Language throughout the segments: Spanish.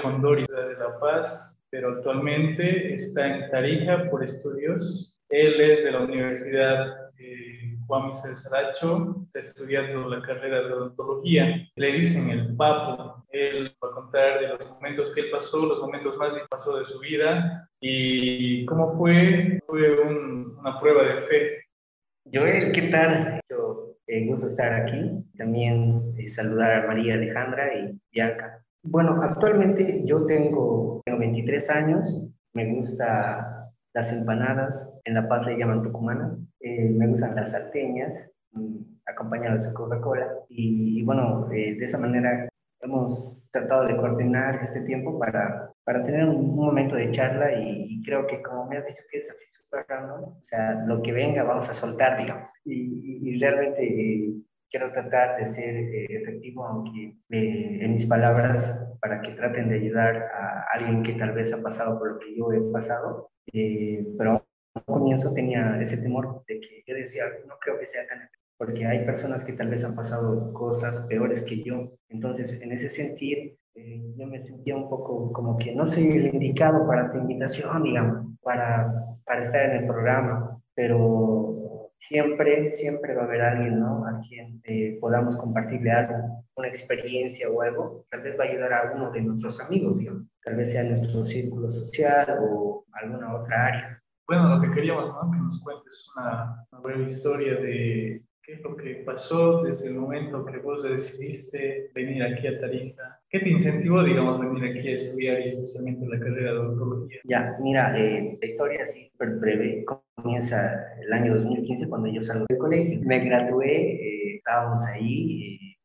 Israel Condori de La Paz, pero actualmente está en Tarija por estudios. Él es de la Universidad eh, Juan Saracho, está estudiando la carrera de odontología. Le dicen el papo. Él va a contar de los momentos que él pasó, los momentos más difíciles de su vida y cómo fue, fue una prueba de fe. Joel, ¿qué tal? Yo, eh, gusto estar aquí. También eh, saludar a María Alejandra y Bianca. Bueno, actualmente yo tengo, tengo 23 años. Me gusta las empanadas. En La Paz le llaman tucumanas. Eh, me gustan las salteñas, mm, acompañadas de Coca-Cola. Y, bueno, de esa manera hemos tratado de coordinar este tiempo para, para tener un, momento de charla y, creo que como me has dicho que es así súper raro, o sea, lo que venga vamos a soltar, digamos. Y, realmente eh, quiero tratar de ser eh, efectivo, aunque eh, en mis palabras, para que traten de ayudar a alguien que tal vez ha pasado por lo que yo he pasado, pero al comienzo tenía ese temor de que yo decía, no creo que sea tan porque hay personas que tal vez han pasado cosas peores que yo. Entonces, en ese sentido, eh, yo me sentía un poco como que no soy el indicado para tu invitación, digamos, para, para estar en el programa, pero siempre, siempre va a haber alguien, ¿no? A quien eh, podamos compartirle algo, una experiencia o algo, tal vez va a ayudar a uno de nuestros amigos, digamos, tal vez sea nuestro círculo social o alguna otra área. Bueno, lo que queríamos, ¿no? Que nos cuentes una, una breve historia de ¿Qué es lo que pasó desde el momento que vos decidiste venir aquí a Tarija? ¿Qué te incentivó, digamos, venir aquí a estudiar y especialmente la carrera de odontología? Ya, mira, eh, la historia así súper breve comienza el año 2015 cuando yo salgo del colegio. Me gradué, eh, estábamos ahí. Eh,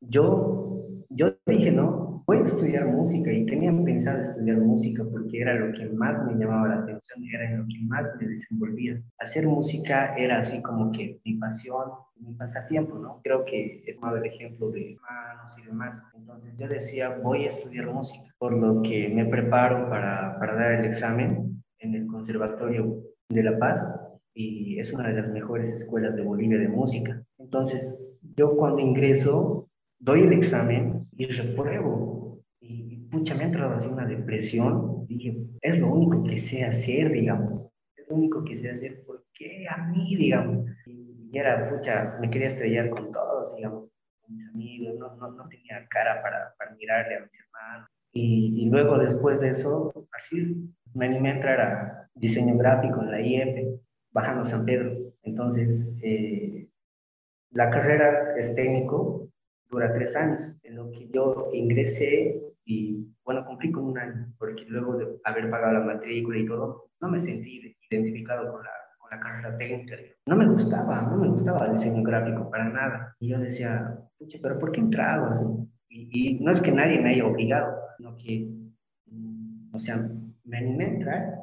yo, yo dije, no, voy a estudiar música y tenía pensado estudiar música porque era lo que más me llamaba la atención, era en lo que más me desenvolvía. Hacer música era así como que mi pasión, mi pasatiempo, ¿no? Creo que he tomado el ejemplo de manos y demás. Entonces yo decía, voy a estudiar música, por lo que me preparo para, para dar el examen en el Conservatorio de La Paz y es una de las mejores escuelas de Bolivia de música. Entonces, yo cuando ingreso, doy el examen y repruebo pucha, me ha entrado así una depresión. Dije, es lo único que sé hacer, digamos. Es lo único que sé hacer. ¿Por qué a mí, digamos? Y, era, pucha, me quería estrellar con todos, digamos, con mis amigos. No, no, no tenía cara para, para, mirarle a mis hermanos. Y, y, luego, después de eso, así me animé a entrar a diseño gráfico en la IEP, bajando San Pedro. Entonces, eh, la carrera es técnico, dura tres años. En lo que yo ingresé y bueno, cumplí con un año, porque luego de haber pagado la matrícula y todo, no me sentí identificado con la, con la carrera técnica. No me gustaba, no me gustaba el diseño gráfico para nada. Y yo decía, pucha, pero ¿por qué entraba así? Y, no es que nadie me haya obligado, sino que, mm, o sea, me animé a entrar,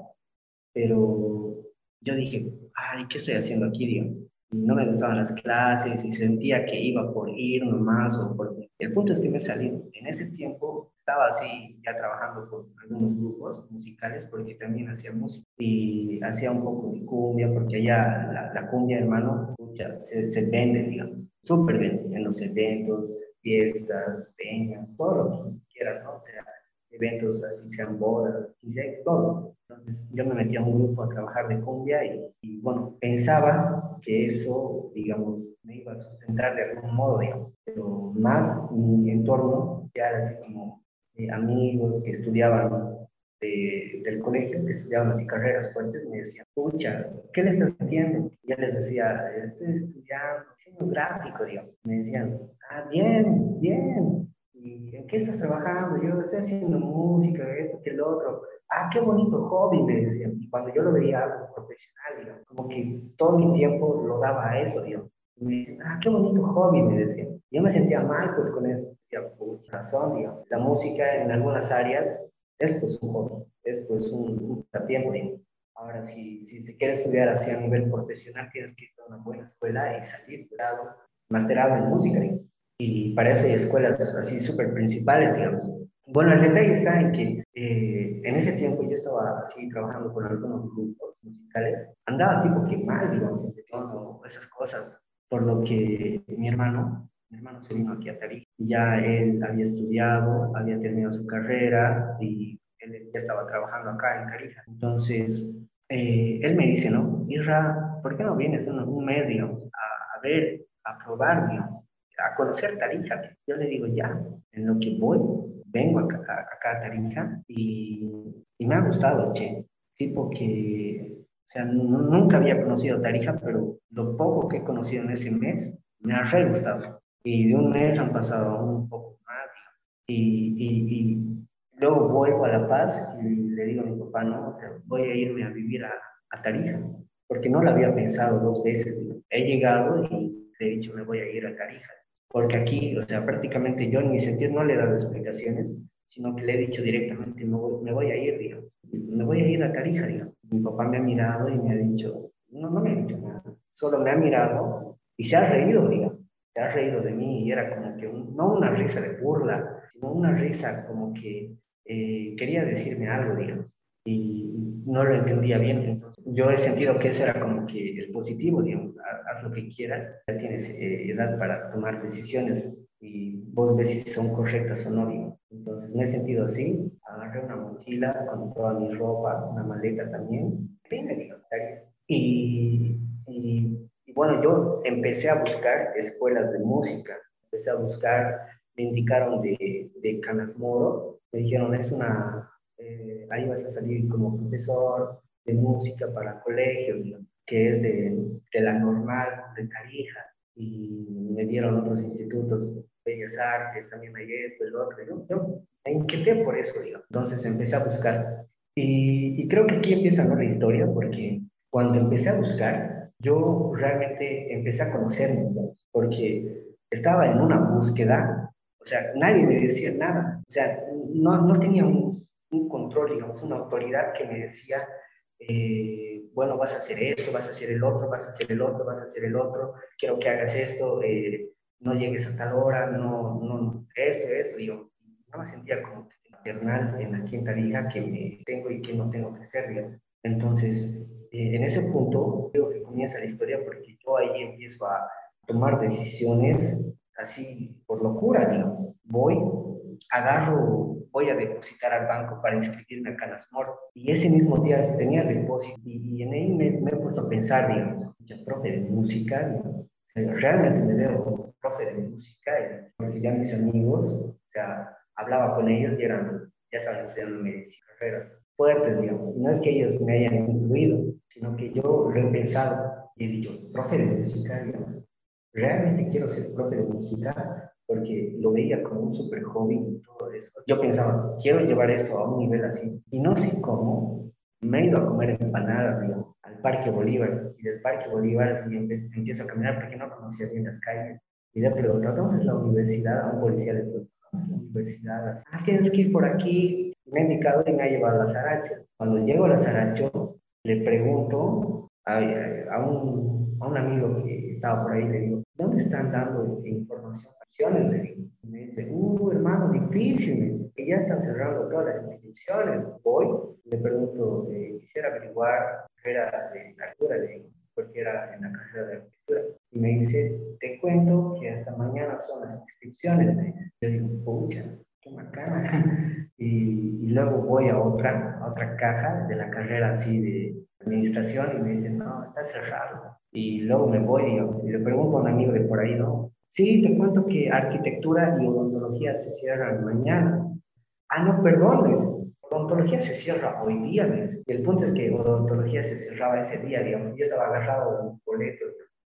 pero yo dije, ay, ¿qué estoy haciendo aquí, digamos? no me gustaban las clases y sentía que iba por ir nomás o por... El punto es que me salí. En ese tiempo estaba así ya trabajando con algunos grupos musicales porque también hacía música y hacía un poco de cumbia porque allá la, cumbia, hermano, se, se vende, digamos, súper bien en los eventos, fiestas, peñas, todo lo que quieras, ¿no? O sea, eventos así sean bodas, 15 todo. Entonces yo me metí a un grupo a trabajar de cumbia y, bueno, pensaba que eso, digamos, me iba a sustentar de algún modo, digamos, pero más mi entorno, ya así como eh, amigos que estudiaban del colegio, que estudiaban así carreras fuertes, me decían, pucha, ¿qué le estás haciendo? Y ya les decía, estoy estudiando diseño gráfico, digamos. Me decían, ah, bien, bien, ¿Y en qué estás trabajando? Yo estoy haciendo música, esto, que el otro. Ah, qué bonito hobby, me decían. Cuando yo lo veía algo profesional, digamos, como que todo mi tiempo lo daba a eso, digamos. Me dicen, ah, qué bonito hobby, me decían. Yo me sentía mal, pues, con eso. Decía, pucha, razón, digamos. La música en algunas áreas es, pues, un hobby, es, pues, un, pasatiempo. Ahora, si, si se quiere estudiar así a nivel profesional, tienes que ir a una buena escuela y salir, cuidado, masterado en música, y para eso hay escuelas así súper principales, digamos. Bueno, el detalle está en que eh, en ese tiempo yo estaba así trabajando con algunos grupos musicales, andaba tipo que mal, digamos, esas cosas, por lo que mi hermano mi hermano se vino aquí a Tarija. Ya él había estudiado, había terminado su carrera y él ya estaba trabajando acá en Tarija. Entonces, eh, él me dice, ¿no? Irra, ¿por qué no vienes un, un mes, digamos, a, a, ver, a probar, digamos, a conocer Tarija? Yo le digo, ya, en lo que voy, vengo acá, acá a Tarija y, y, me ha gustado, che. Tipo que, o sea, nunca había conocido Tarija, pero lo poco que he conocido en ese mes me ha re gustado. Y de un mes han pasado un poco más, y, y, y luego vuelvo a La Paz y le digo a mi papá, no, o sea, voy a irme a vivir a, a Tarija, porque no lo había pensado dos veces. He llegado y le he dicho, me voy a ir a Tarija porque aquí, o sea, prácticamente yo en mi sentido no le he dado explicaciones, sino que le he dicho directamente, me voy, me voy a ir, digo, me voy a ir a Tarija, digo. Mi papá me ha mirado y me ha dicho, no, no me ha dicho nada, solo me ha mirado y se ha reído, digo, se ha reído de mí y era como que no una risa de burla, sino una risa como que eh, quería decirme algo, digamos, y no lo entendía bien. Entonces, yo he sentido que eso era como que el positivo, digamos, haz lo que quieras, ya tienes eh, edad para tomar decisiones y vos ves si son correctas o no, digamos. Entonces, me he sentido así, agarré una mochila con toda mi ropa, una maleta también, y, y, y bueno, yo empecé a buscar escuelas de música, empecé a buscar, me indicaron de, de Canas Moro, me dijeron, es una eh, ahí vas a salir como profesor de música para colegios, que es de, de, la normal de Tarija, y me dieron otros institutos, Bellas Artes, también hay esto, el otro, yo, yo me inquieté por eso, digo. entonces empecé a buscar. Y, y creo que aquí empieza ¿no? la historia, porque cuando empecé a buscar, yo realmente empecé a conocerme, porque estaba en una búsqueda, o sea, nadie me decía nada, o sea, no, no tenía un, un control, digamos, una autoridad que me decía, eh, bueno, vas a hacer esto, vas a hacer el otro, vas a hacer el otro, vas a hacer el otro, quiero que hagas esto, eh, no llegues a tal hora, no, no, esto, esto, digo, no me sentía como maternal en la quinta liga que me tengo y que no tengo que hacer, digamos. Entonces, eh, en ese punto, creo que comienza la historia porque yo ahí empiezo a tomar decisiones así por locura, digamos. Voy, agarro voy a depositar al banco para inscribirme a Canasmor. Y ese mismo día tenía depósito y, en ahí me, me, he puesto a pensar, digamos, ya profe de música, realmente me veo como profe de música, porque ya mis amigos, o sea, hablaba con ellos y eran, ya estaban estudiando medicina, carreras fuertes, digamos. No es que ellos me hayan incluido, sino que yo lo he pensado y he dicho, profe de música, digamos, realmente quiero ser profe de música porque lo veía como un super hobby y todo eso. Yo pensaba, quiero llevar esto a un nivel así. Y no sé cómo, me he ido a comer empanadas, digamos, al Parque Bolívar. Y del Parque Bolívar empiezo a caminar porque no conocía bien las calles. Y le pregunto, ¿dónde es la universidad? A un policía le pregunto, ¿dónde es la universidad? Ah, tienes que ir por aquí. Me ha indicado y me ha llevado a la Zaracho. Cuando llego a la Zaracho, le pregunto a, a, un, a un amigo que estaba por ahí, le digo, ¿dónde están dando información me dice, uh, hermano, difícil, que ya están cerrando todas las inscripciones. Voy, le pregunto, eh, quisiera averiguar qué era de altura, porque era en la carrera de arquitectura. Y me dice, te cuento que hasta mañana son las inscripciones. Yo digo, pucha, qué macana. Y, y, luego voy a otra, a otra caja de la carrera así de administración y me dice, no, está cerrado. Y luego me voy y le pregunto a un amigo de por ahí, no, Sí, te cuento que arquitectura y odontología se cierran mañana. Ah, no, perdón, odontología se cierra hoy día. Y el punto es que odontología se cerraba ese día, digamos. Yo estaba agarrado de un boleto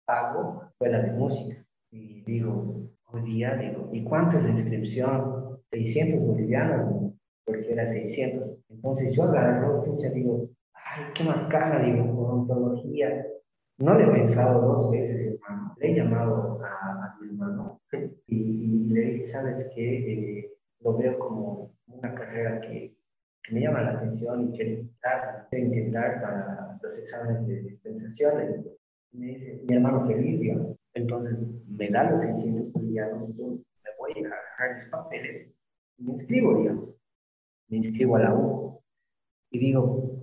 pago, escuela de música. Y digo, hoy día, digo, ¿y cuánto es la inscripción? 600 bolivianos, porque era 600. Entonces yo agarro, pucha, digo, ay, qué más cara, digo, odontología. No le he pensado dos veces, hermano. Le he llamado a, mi hermano y, le dije, ¿sabes qué? Eh, lo veo como una carrera que, me llama la atención y quiero intentar, intentar para los exámenes de dispensación. me dice, mi hermano feliz, Entonces me da los 600 bolivianos, me voy a agarrar mis papeles y me inscribo, digamos. Me inscribo a la U. Y digo,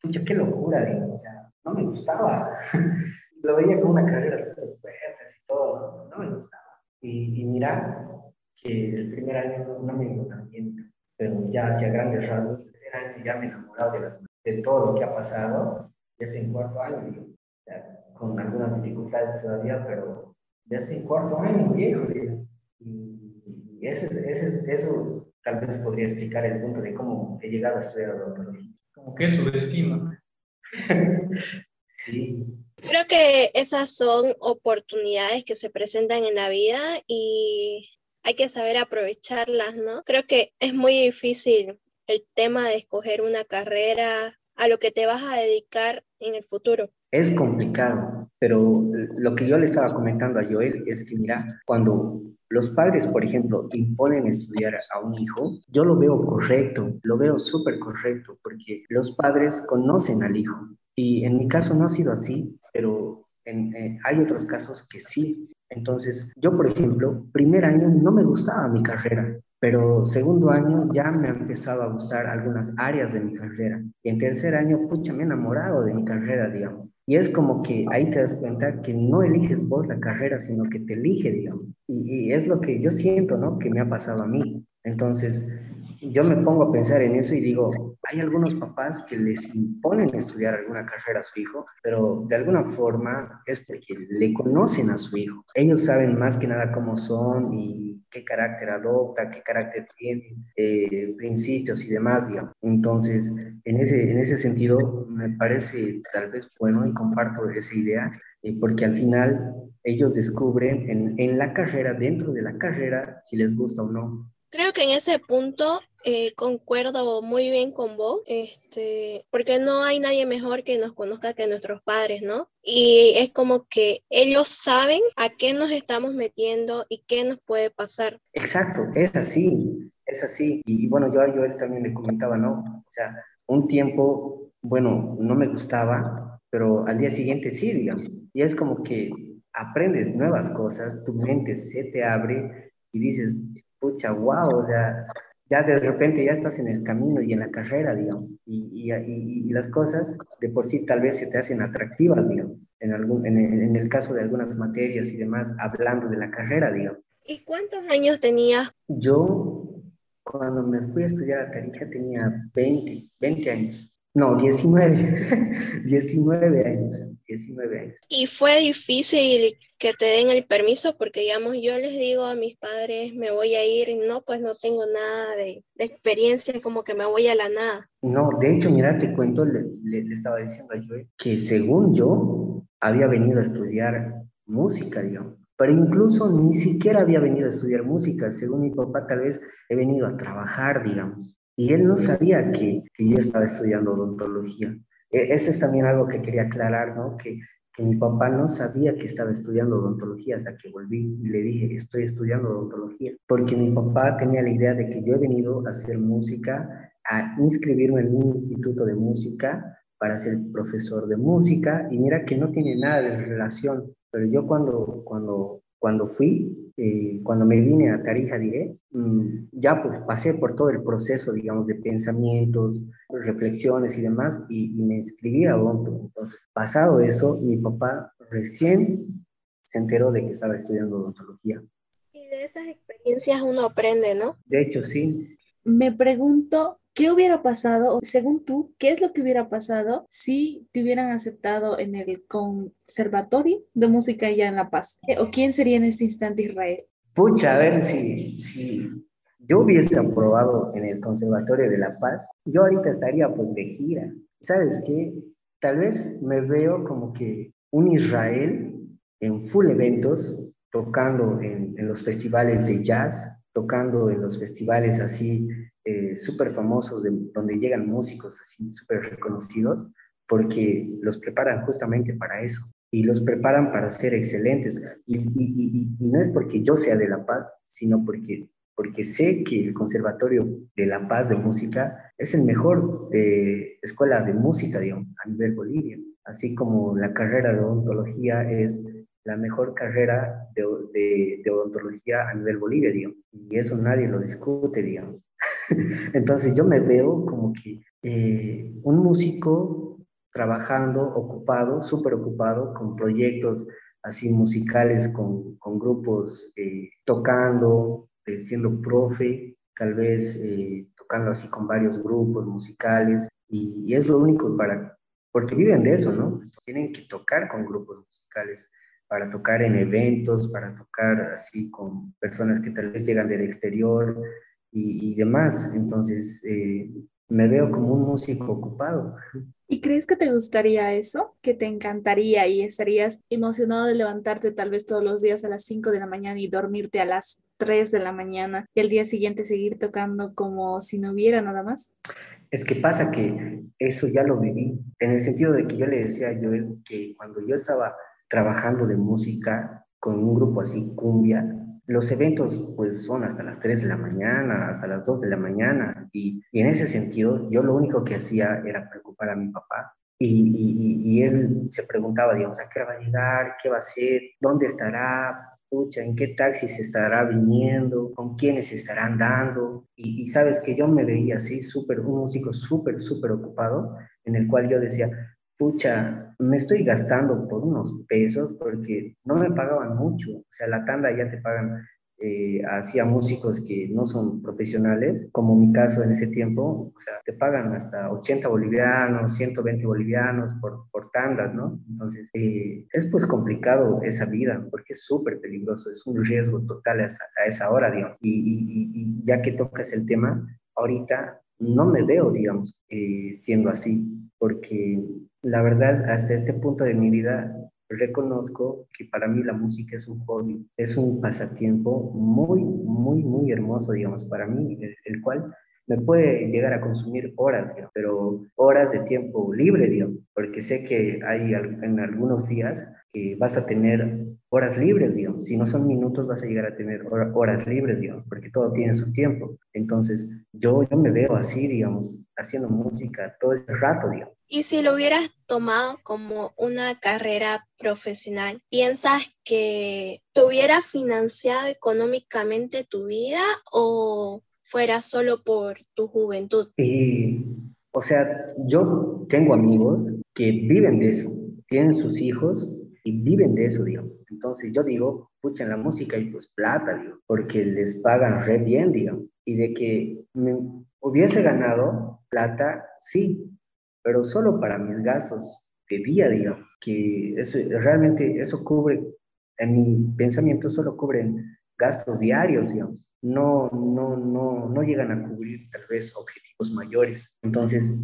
pucha, qué locura, digo. O sea, no me gustaba. Lo veía como una carrera súper fuerte y todo, ¿no? no me gustaba. Y, mira que el primer año no, me iba tan bien, pero ya hacia grandes rasgos, el tercer año ya me he enamorado de, de todo lo que ha pasado, ya en cuarto año, con algunas dificultades todavía, pero ya en cuarto año, viejo. Y, ese, ese, eso tal vez podría explicar el punto de cómo he llegado a estudiar odontología. Como que es su destino. sí. Creo que esas son oportunidades que se presentan en la vida y hay que saber aprovecharlas, ¿no? Creo que es muy difícil el tema de escoger una carrera a lo que te vas a dedicar en el futuro. Es complicado, pero lo que yo le estaba comentando a Joel es que, mira, cuando los padres, por ejemplo, imponen estudiar a un hijo, yo lo veo correcto, lo veo súper correcto, porque los padres conocen al hijo. Y en mi caso no ha sido así, pero eh, hay otros casos que sí. Entonces, yo, por ejemplo, primer año no me gustaba mi carrera, pero segundo año ya me ha empezado a gustar algunas áreas de mi carrera. Y en tercer año, pucha, me he enamorado de mi carrera, digamos. Y es como que ahí te das cuenta que no eliges vos la carrera, sino que te elige, digamos. Y, y es lo que yo siento, ¿no? Que me ha pasado a mí. Entonces, yo me pongo a pensar en eso y digo, hay algunos papás que les imponen estudiar alguna carrera a su hijo, pero de alguna forma es porque le conocen a su hijo. Ellos saben más que nada cómo son y qué carácter adopta, qué carácter tiene, eh, principios y demás, digamos. Entonces, en ese, en ese sentido, me parece tal vez bueno y comparto esa idea, eh, porque al final ellos descubren en, en la carrera, dentro de la carrera, si les gusta o no. Creo que en ese punto eh, concuerdo muy bien con vos, este, porque no hay nadie mejor que nos conozca que nuestros padres, ¿no? Y es como que ellos saben a qué nos estamos metiendo y qué nos puede pasar. Exacto, es así, es así. Y bueno, yo a Joel también le comentaba, ¿no? O sea, un tiempo, bueno, no me gustaba, pero al día siguiente sí, digamos. Y es como que aprendes nuevas cosas, tu mente se te abre y dices, pucha, wow, o sea, ya de repente ya estás en el camino y en la carrera, digamos, y, y, y las cosas de por sí tal vez se te hacen atractivas, digamos, en, algún, en, en, el caso de algunas materias y demás, hablando de la carrera, digamos. ¿Y cuántos años tenías? Yo, cuando me fui a estudiar a Tarija, tenía 20, 20 años. No, 19, 19 años, 19 años. ¿Y fue difícil que te den el permiso? Porque, digamos, yo les digo a mis padres, me voy a ir, no, pues no tengo nada de, de experiencia, como que me voy a la nada. No, de hecho, mira, te cuento, le, le, estaba diciendo a Joey que según yo había venido a estudiar música, digamos. Pero incluso ni siquiera había venido a estudiar música. Según mi papá, tal vez he venido a trabajar, digamos. Y él no sabía que, que yo estaba estudiando odontología. E, eso es también algo que quería aclarar, ¿no? Que, que mi papá no sabía que estaba estudiando odontología hasta que volví y le dije, estoy estudiando odontología. Porque mi papá tenía la idea de que yo he venido a hacer música, a inscribirme en un instituto de música para ser profesor de música. Y mira que no tiene nada de relación. Pero yo cuando, cuando cuando fui, eh, cuando me vine a Tarija, diré, mm, ya pues pasé por todo el proceso, digamos, de pensamientos, reflexiones y demás, y, me inscribí a Odonto. Entonces, pasado eso, mi papá recién se enteró de que estaba estudiando odontología. Y de esas experiencias uno aprende, ¿no? De hecho, sí. Me pregunto ¿Qué hubiera pasado, según tú, qué es lo que hubiera pasado si te hubieran aceptado en el Conservatorio de Música allá en La Paz? ¿O quién sería en este instante Israel? Pucha, a ver si, si yo hubiese aprobado en el Conservatorio de La Paz, yo ahorita estaría pues de gira. ¿Sabes qué? Tal vez me veo como que un Israel en full eventos, tocando en, en los festivales de jazz, tocando en los festivales así eh, súper famosos de, donde llegan músicos así súper reconocidos porque los preparan justamente para eso y los preparan para ser excelentes. Y, no es porque yo sea de La Paz, sino porque, porque sé que el Conservatorio de La Paz de Música es el mejor de escuela de música, digamos, a nivel Bolivia. Así como la carrera de odontología es la mejor carrera de, de, odontología a nivel Bolivia, digamos. Y eso nadie lo discute, digamos. Entonces yo me veo como que eh, un músico trabajando, ocupado, súper ocupado, con proyectos así musicales con, con grupos eh, tocando, eh, siendo profe, tal vez tocando así con varios grupos musicales y, es lo único para, porque viven de eso, ¿no? Tienen que tocar con grupos musicales para tocar en eventos, para tocar así con personas que tal vez llegan del exterior y, y demás. Entonces, me veo como un músico ocupado. ¿Y crees que te gustaría eso? ¿Que te encantaría y estarías emocionado de levantarte tal vez todos los días a las 5 de la mañana y dormirte a las 3 de la mañana y al día siguiente seguir tocando como si no hubiera nada más? Es que pasa que eso ya lo viví, en el sentido de que yo le decía a Joel que cuando yo estaba trabajando de música con un grupo así, cumbia, los eventos pues son hasta las 3 de la mañana, hasta las 2 de la mañana y, en ese sentido yo lo único que hacía era preocupar a mi papá y, él se preguntaba, digamos, ¿a qué va a llegar? ¿Qué va a hacer? ¿Dónde estará? Pucha, ¿en qué taxi se estará viniendo? ¿Con quiénes estarán dando? Y, sabes que yo me veía así, súper, un músico súper, súper ocupado, en el cual yo decía, pucha, me estoy gastando por unos pesos porque no me pagaban mucho. O sea, la tanda ya te pagan eh, a músicos que no son profesionales, como mi caso en ese tiempo, o sea, te pagan hasta 80 bolivianos, 120 bolivianos por, por tandas, ¿no? Entonces, eh, es pues complicado esa vida porque es súper peligroso, es un riesgo total a esa, a esa hora, digamos. Y, y, y, ya que tocas el tema, ahorita no me veo, digamos, eh, siendo así, porque la verdad, hasta este punto de mi vida, reconozco que para mí la música es un hobby, es un pasatiempo muy, muy, muy hermoso, digamos, para mí, el, cual me puede llegar a consumir horas, pero horas de tiempo libre, digamos, porque sé que hay en algunos días que vas a tener horas libres, digamos. Si no son minutos, vas a llegar a tener horas libres, digamos, porque todo tiene su tiempo. Entonces, yo, yo me veo así, digamos, haciendo música todo el rato, digamos. Y si lo hubieras tomado como una carrera profesional, ¿piensas que te hubiera financiado económicamente tu vida o fuera solo por tu juventud? O sea, yo tengo amigos que viven de eso, tienen sus hijos y viven de eso, digamos. Entonces yo digo, pucha, en la música y pues plata, digo, porque les pagan re bien, digamos. Y de que me hubiese ganado plata, sí, pero solo para mis gastos de día, digamos, que eso, realmente eso cubre, en mi pensamiento solo cubren gastos diarios, digamos. No, no, no, no llegan a cubrir tal vez objetivos mayores. Entonces,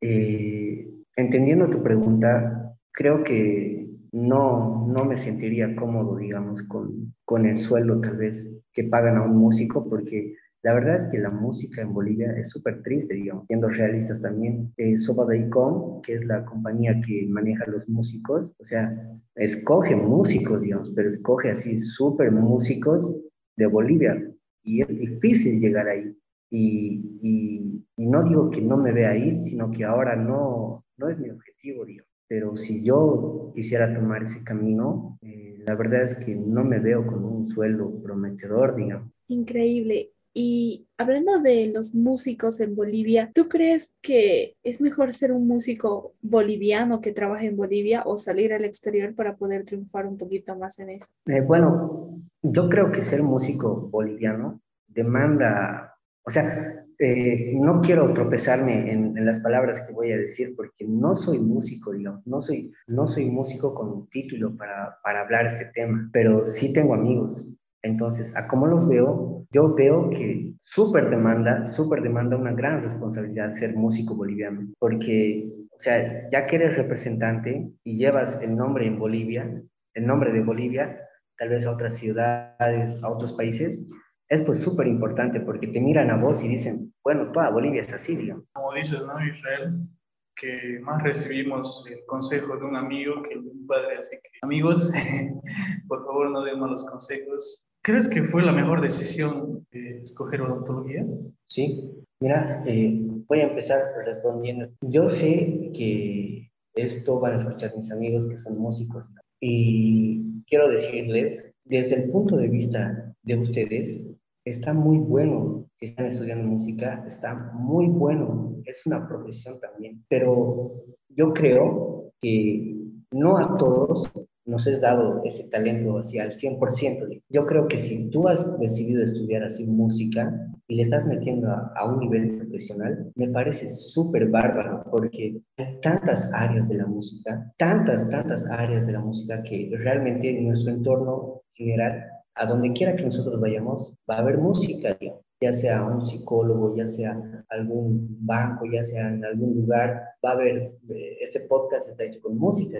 eh, entendiendo tu pregunta, creo que no, no me sentiría cómodo, digamos, con, con el sueldo tal vez que pagan a un músico, porque la verdad es que la música en Bolivia es súper triste, digamos, siendo realistas también. Eh, Soba que es la compañía que maneja los músicos, o sea, escoge músicos, digamos, pero escoge así súper músicos de Bolivia y es difícil llegar ahí. Y, y, no digo que no me vea ahí, sino que ahora no, no es mi objetivo, digamos. Pero si yo quisiera tomar ese camino, eh, la verdad es que no me veo con un sueldo prometedor, digamos. Increíble. Y hablando de los músicos en Bolivia, ¿tú crees que es mejor ser un músico boliviano que trabaje en Bolivia o salir al exterior para poder triunfar un poquito más en eso? Eh, bueno, yo creo que ser músico boliviano demanda, o sea, eh, no quiero tropezarme en, en, las palabras que voy a decir porque no soy músico, digamos, no soy, no soy músico con un título para, para hablar este tema, pero sí tengo amigos entonces, a cómo los veo, yo veo que súper demanda, súper demanda una gran responsabilidad ser músico boliviano, porque, o sea, ya que eres representante y llevas el nombre en Bolivia, el nombre de Bolivia, tal vez a otras ciudades, a otros países, es pues súper importante porque te miran a vos y dicen, bueno, toda Bolivia es así, digamos. Como dices, ¿no, Israel? Que más recibimos el consejo de un amigo que de un padre, así que amigos, por favor no den malos consejos, ¿Crees que fue la mejor decisión eh, escoger odontología? Sí, mira, eh, voy a empezar respondiendo. Yo sé que esto van a escuchar mis amigos que son músicos y quiero decirles, desde el punto de vista de ustedes, está muy bueno si están estudiando música, está muy bueno, es una profesión también, pero yo creo que no a todos nos es dado ese talento hacia el 100%. Yo creo que si tú has decidido estudiar así música y le estás metiendo a, a un nivel profesional, me parece súper bárbaro porque hay tantas áreas de la música, tantas, tantas áreas de la música que realmente en nuestro entorno general a donde quiera que nosotros vayamos, va a haber música, ya sea un psicólogo, ya sea algún banco, ya sea en algún lugar, va a haber, eh, este podcast está hecho con música.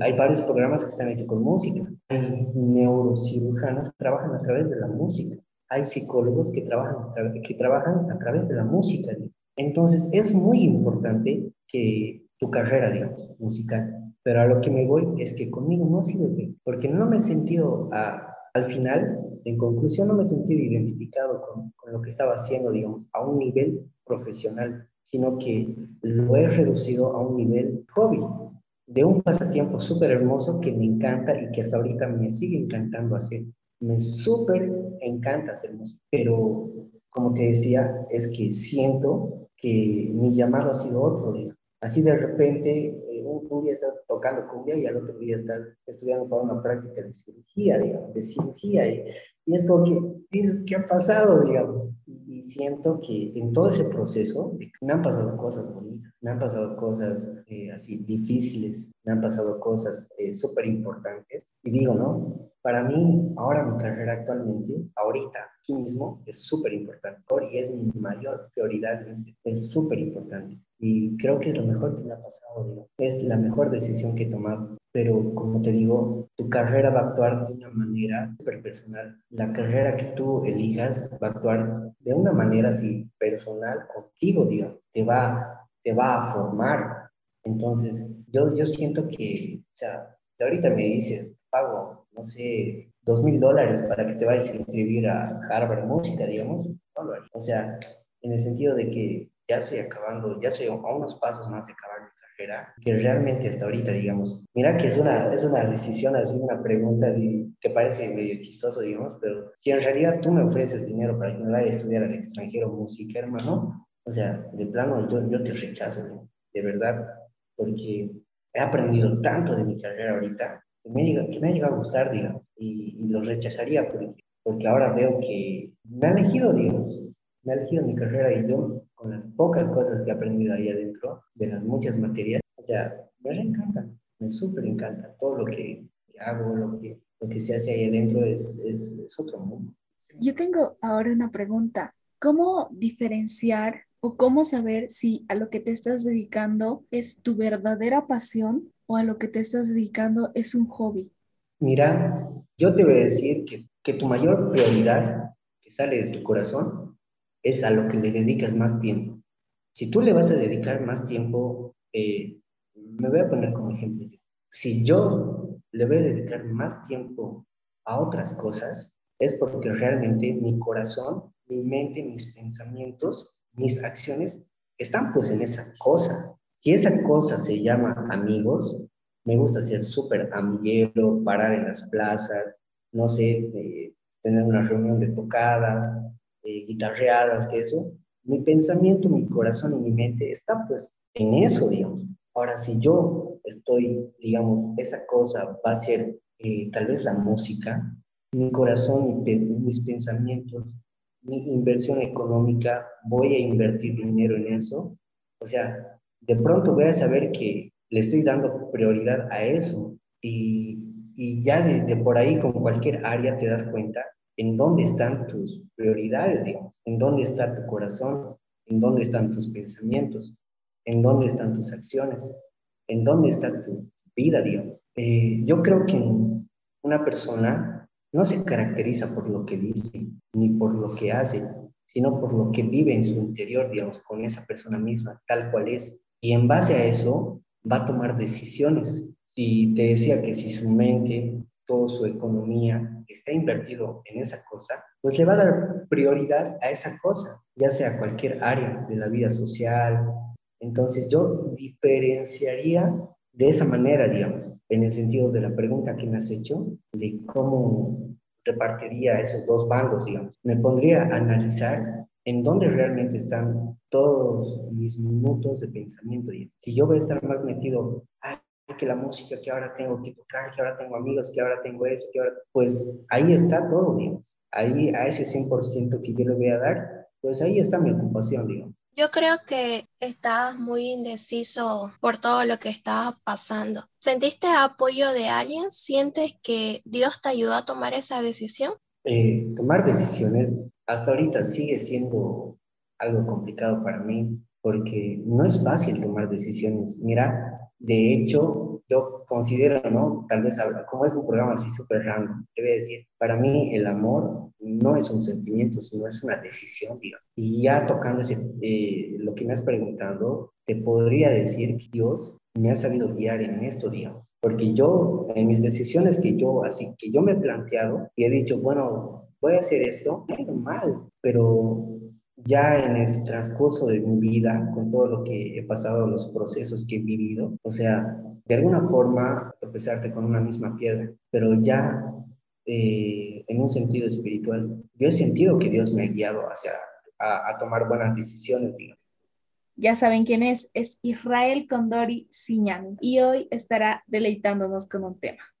Hay varios programas que están hechos con música. Hay neurocirujanos que trabajan a través de la música. Hay psicólogos que trabajan, que trabajan a través de la música. Entonces, es muy importante que tu carrera, digamos, musical. Pero a lo que me voy es que conmigo no ha sido efecto, porque no me he sentido a, al final, en conclusión, no me sentí identificado con, lo que estaba haciendo, digamos, a un nivel profesional, sino que lo he reducido a un nivel hobby, de un pasatiempo súper hermoso que me encanta y que hasta ahorita me sigue encantando hacer. Me súper encanta hacer música, pero como te decía, es que siento que mi llamado ha sido otro. Así de repente un, día estás tocando cumbia y al otro día estás estudiando para una práctica de cirugía, digamos, de cirugía. Y, es como que dices, ¿qué ha pasado, digamos? Siento que en todo ese proceso me han pasado cosas bonitas, me han pasado cosas eh, así difíciles, me han pasado cosas eh, súper importantes. Y digo, ¿no? Para mí, ahora mi carrera actualmente, ahorita, aquí mismo, es súper importante. Y es mi mayor prioridad, es súper importante. Y creo que es lo mejor que me ha pasado, digo. es la mejor decisión que he tomado. Pero como te digo, tu carrera va a actuar de una manera súper personal. La carrera que tú elijas va a actuar de una manera así personal contigo, digamos. Te va, te va a formar. Entonces, yo, yo siento que, o sea, si ahorita me dices, pago, no sé, dos mil dólares para que te vayas a inscribir a Harvard Música, digamos, no lo haría. O sea, en el sentido de que ya estoy acabando, ya estoy a unos pasos más de acabar mi carrera, que realmente hasta ahorita, digamos, mira que es una, es una decisión así, una pregunta así, que parece medio chistoso, digamos, pero si en realidad tú me ofreces dinero para que me vaya a estudiar al extranjero música, hermano, o sea, de plano yo, yo te rechazo, de verdad, porque he aprendido tanto de mi carrera ahorita que me, que me ha llegado a gustar, digamos, y, y lo rechazaría porque, porque ahora veo que me ha elegido, digamos, me ha elegido mi carrera y yo con las pocas cosas que he aprendido ahí adentro, de las muchas materias, o sea, me encanta, me súper encanta. Todo lo que, hago, lo que, lo que se hace ahí adentro es, es, es otro mundo. Yo tengo ahora una pregunta. ¿Cómo diferenciar o cómo saber si a lo que te estás dedicando es tu verdadera pasión o a lo que te estás dedicando es un hobby? Mira, yo te voy a decir que, que tu mayor prioridad que sale de tu corazón es a lo que le dedicas más tiempo. Si tú le vas a dedicar más tiempo, eh, me voy a poner como ejemplo. Si yo le voy a dedicar más tiempo a otras cosas, es porque realmente mi corazón, mi mente, mis pensamientos, mis acciones están pues en esa cosa. Si esa cosa se llama amigos, me gusta ser súper amiguero, parar en las plazas, no sé, eh, tener una reunión de tocadas, eh, guitarreadas, que eso, mi pensamiento, mi corazón y mi mente está pues en eso, digamos. Ahora, si yo estoy, digamos, esa cosa va a ser eh, tal vez la música, mi corazón, y mis pensamientos, mi inversión económica, voy a invertir dinero en eso. O sea, de pronto voy a saber que le estoy dando prioridad a eso y, y ya de, por ahí con cualquier área te das cuenta en dónde están tus prioridades, digamos, en dónde está tu corazón, en dónde están tus pensamientos, en dónde están tus acciones, en dónde está tu vida, digamos. Eh, yo creo que una persona no se caracteriza por lo que dice ni por lo que hace, sino por lo que vive en su interior, digamos, con esa persona misma, tal cual es. Y en base a eso va a tomar decisiones. Si te decía que si su mente su economía está invertido en esa cosa, pues le va a dar prioridad a esa cosa, ya sea cualquier área de la vida social. Entonces yo diferenciaría de esa manera, digamos, en el sentido de la pregunta que me has hecho, de cómo repartiría esos dos bandos, digamos. Me pondría a analizar en dónde realmente están todos mis minutos de pensamiento. Si yo voy a estar más metido, que la música, que ahora tengo que tocar, que ahora tengo amigos, que ahora tengo eso, que ahora, pues ahí está todo, digamos. Ahí a ese 100% que yo le voy a dar, pues ahí está mi ocupación, digamos. Yo creo que estabas muy indeciso por todo lo que estaba pasando. ¿Sentiste apoyo de alguien? ¿Sientes que Dios te ayudó a tomar esa decisión? Eh, tomar decisiones hasta ahorita sigue siendo algo complicado para mí porque no es fácil tomar decisiones. Mira, de hecho, yo considero, ¿no? Tal vez, como es un programa así súper voy a decir, para mí el amor no es un sentimiento, sino es una decisión, digamos. Y ya tocando ese, eh, lo que me has preguntado, te podría decir que Dios me ha sabido guiar en esto, digamos. Porque yo, en mis decisiones que yo, así que yo me he planteado y he dicho, bueno, voy a hacer esto, mal, pero ya en el transcurso de mi vida, con todo lo que he pasado, los procesos que he vivido, o sea, de alguna forma tropezarte con una misma piedra, pero ya eh, en un sentido espiritual, yo he sentido que Dios me ha guiado hacia a, tomar buenas decisiones, Ya saben quién es, es Israel Condori Siñán y hoy estará deleitándonos con un tema.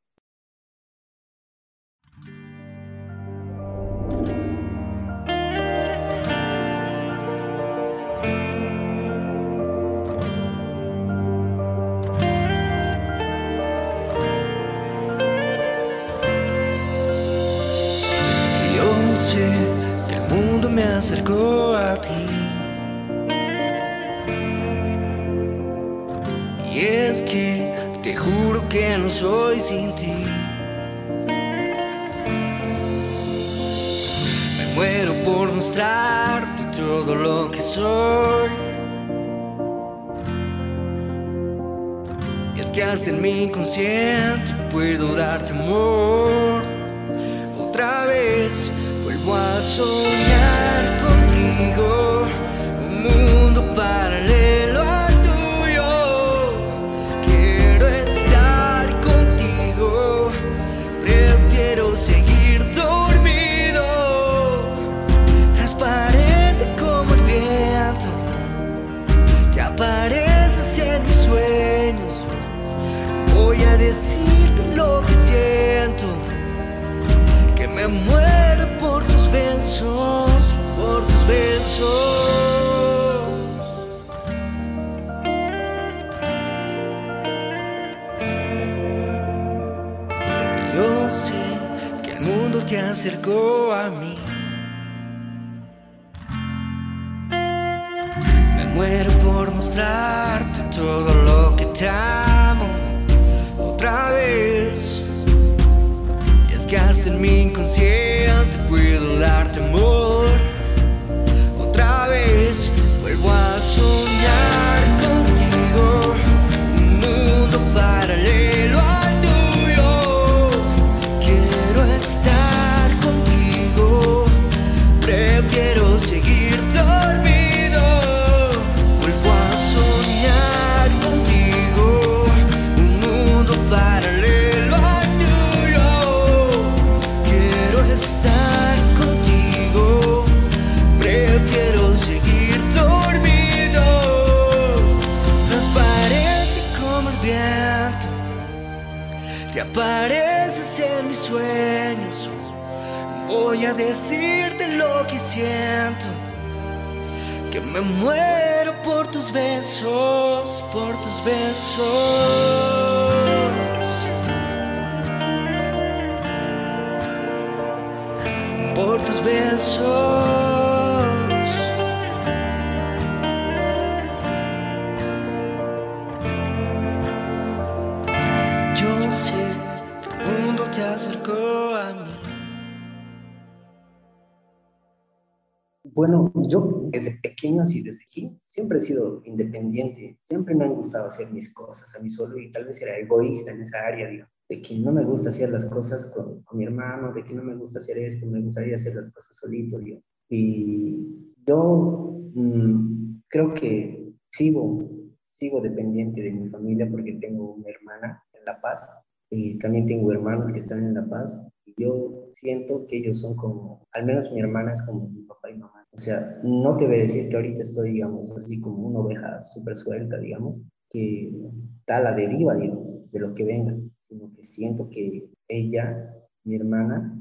Que el mundo me acercó a ti. Y es que te juro que no soy sin ti. Me muero por mostrarte todo lo que soy. Y es que hasta en mi inconsciente puedo darte amor otra vez Vuelvo a soñar contigo. Un mundo paralelo decirte lo que siento. Que me muero por tus besos, por tus besos. Por tus besos. Yo desde pequeño, así desde aquí, siempre he sido independiente, siempre me han gustado hacer mis cosas a mí solo y tal vez era egoísta en esa área, digo, de que no me gusta hacer las cosas con, mi hermano, de que no me gusta hacer esto, me gustaría hacer las cosas solito, digo. Y yo mm, creo que sigo, sigo dependiente de mi familia porque tengo una hermana en La Paz y también tengo hermanos que están en La Paz y yo siento que ellos son como, al menos mi hermana es como mi o sea, no te voy a decir que ahorita estoy, digamos, así como una oveja súper suelta, digamos, que está a la deriva, digamos. de lo que venga, sino que siento que ella, mi hermana,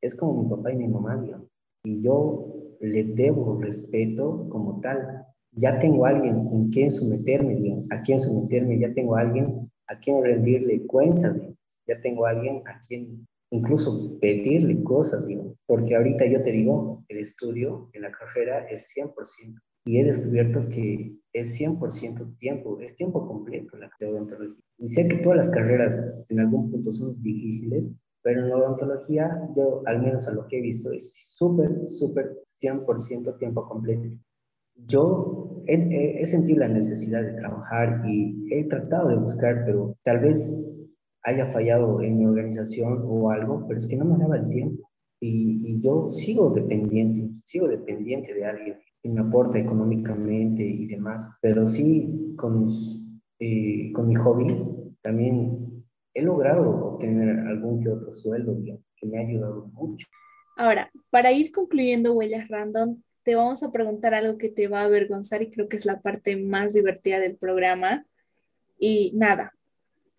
es como mi papá y mi mamá, digamos. Y yo le debo respeto como tal. Ya tengo alguien en quien someterme, digamos, a quien someterme, ya tengo alguien a quien rendirle cuentas, ya tengo alguien a quien incluso pedirle cosas, digamos. porque ahorita yo te digo, el estudio en la carrera es 100%, y he descubierto que es 100% tiempo, es tiempo completo la odontología. Y sé que todas las carreras en algún punto son difíciles, pero en la odontología, yo al menos a lo que he visto, es súper, súper 100% tiempo completo. Yo he, he, sentido la necesidad de trabajar y he tratado de buscar, pero tal vez haya fallado en mi organización o algo, pero es que no me daba el tiempo. Y, y yo sigo dependiente, sigo dependiente de alguien que me aporta económicamente y demás, pero sí con, eh, con mi hobby también he logrado obtener algún que otro sueldo que me ha ayudado mucho. Ahora, para ir concluyendo Huellas Random, te vamos a preguntar algo que te va a avergonzar y creo que es la parte más divertida del programa. Y nada,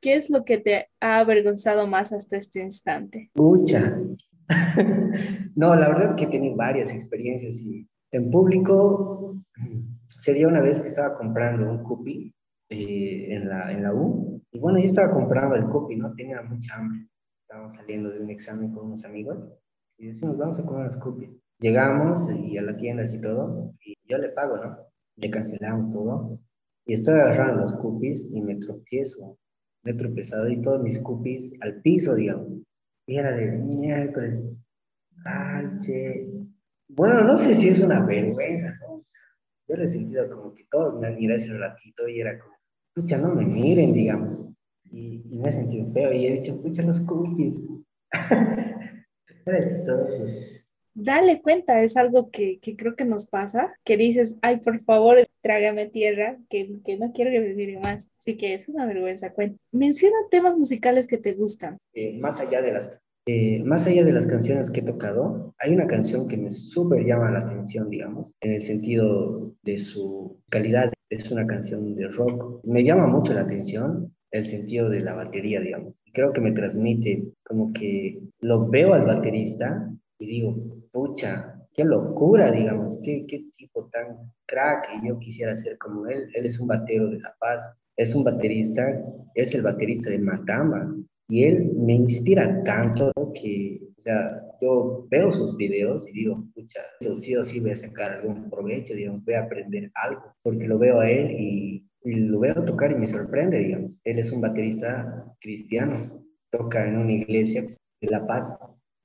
¿qué es lo que te ha avergonzado más hasta este instante? Mucha. no, la verdad es que tenido varias experiencias y en público, sería una vez que estaba comprando un cupi eh, en, la, en la U. Y bueno, yo estaba comprando el cupi, ¿no? Tenía mucha hambre. Estábamos saliendo de un examen con unos amigos y decimos, vamos a comer los cupis. Llegamos y a la tienda y todo, y yo le pago, ¿no? Le cancelamos todo. Y estoy agarrando los cupis y me tropiezo. Me he tropezado y todos mis cupis al piso, digamos. Y era de miércoles. Ay, bueno, no sé si es una vergüenza, ¿no? Yo le he sentido como que todos me han mirado ese ratito y era como, pucha, no me miren, digamos. Y, me he sentido feo y he dicho, pucha, los cookies. era. Dale cuenta, es algo que, que, creo que nos pasa, que dices, ay, por favor, trágame tierra, que, que no quiero que miren más. Así que es una vergüenza. Menciona temas musicales que te gustan. Eh, más allá de las eh, más allá de las canciones que he tocado, hay una canción que me súper llama la atención, digamos, en el sentido de su calidad. Es una canción de rock. Me llama mucho la atención el sentido de la batería, digamos. Creo que me transmite como que lo veo al baterista y digo, pucha, qué locura, digamos, qué, qué tipo tan crack y yo quisiera ser como él. Él es un batero de La Paz, es un baterista, es el baterista de Matamba, y él me inspira tanto que, o sea, yo veo sus videos y digo, eso sí o sí voy a sacar algún provecho, digamos, voy a aprender algo, porque lo veo a él y, lo veo tocar y me sorprende, digamos. Él es un baterista cristiano, toca en una iglesia de La Paz,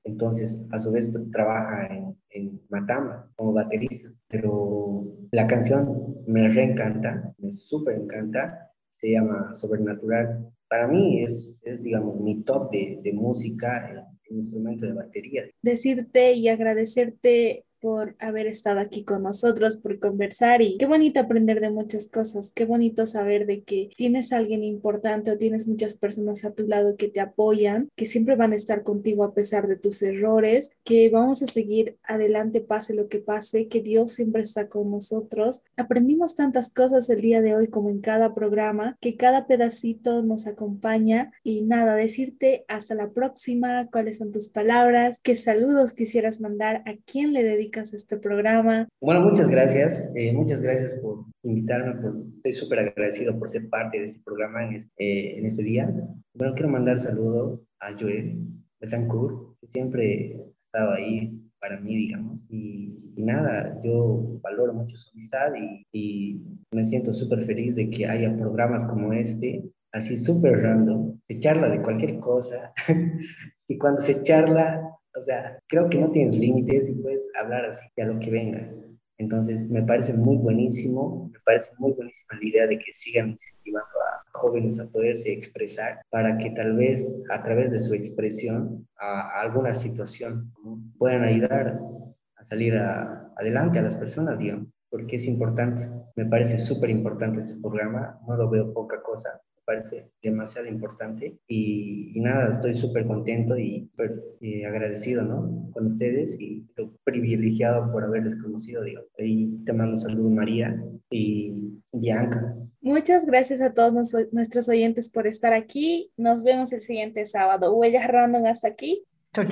entonces a su vez trabaja en, en Matamba como baterista, pero la canción me reencanta, me súper encanta, se llama Sobrenatural para mí es, es digamos, mi top de, de música, el, el instrumento de batería. Decirte y agradecerte por haber estado aquí con nosotros, por conversar y qué bonito aprender de muchas cosas, qué bonito saber de que tienes a alguien importante o tienes muchas personas a tu lado que te apoyan, que siempre van a estar contigo a pesar de tus errores, que vamos a seguir adelante pase lo que pase, que Dios siempre está con nosotros. Aprendimos tantas cosas el día de hoy como en cada programa, que cada pedacito nos acompaña y nada, decirte hasta la próxima, cuáles son tus palabras, qué saludos quisieras mandar, a quién le dedicas este programa. Bueno, muchas gracias. Eh, muchas gracias por invitarme. Por, estoy súper agradecido por ser parte de este programa en este, eh, en este día. Bueno, quiero mandar saludo a Joel Betancourt, que siempre ha estado ahí para mí, digamos. Y, y, nada, yo valoro mucho su amistad y, y me siento súper feliz de que haya programas como este, así súper random. Se charla de cualquier cosa y cuando se charla o sea, creo que no tienes límites y puedes hablar así a lo que venga. Entonces, me parece muy buenísimo, me parece muy buenísima la idea de que sigan incentivando a jóvenes a poderse expresar para que tal vez a través de su expresión a, alguna situación puedan ayudar a salir adelante a las personas, digamos, porque es importante. Me parece súper importante este programa, no lo veo poca cosa, parece demasiado importante. Y, nada, estoy súper contento y eh, agradecido, ¿no? Con ustedes y privilegiado por haberles conocido, digo. Ahí te mando un saludo, María y Bianca. Muchas gracias a todos nuestros oyentes por estar aquí. Nos vemos el siguiente sábado. Huellas Random hasta aquí. Chao,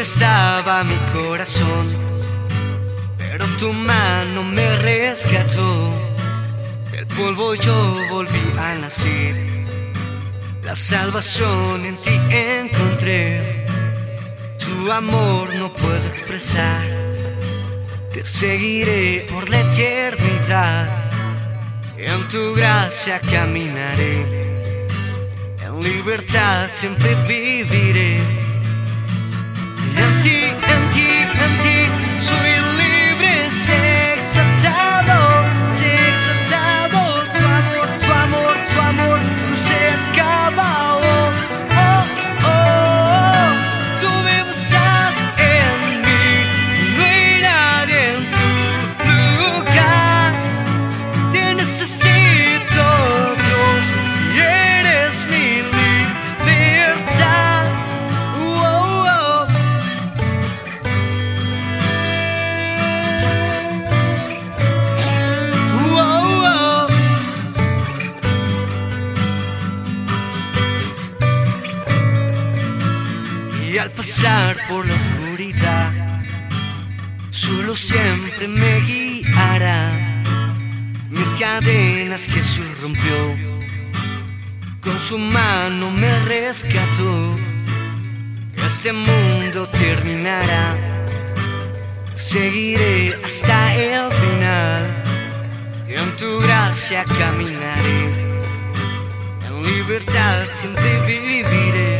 estaba mi corazón, pero tu mano me rescató. El polvo yo volví a nacer, la salvación en ti encontré. Tu amor no puedo expresar, te seguiré por la eternidad. En tu gracia caminaré, en libertad siempre viviré en cadenas Jesús rompió, con su mano me rescató. Este mundo terminará, seguiré hasta el final. En tu gracia caminaré, en libertad siempre viviré.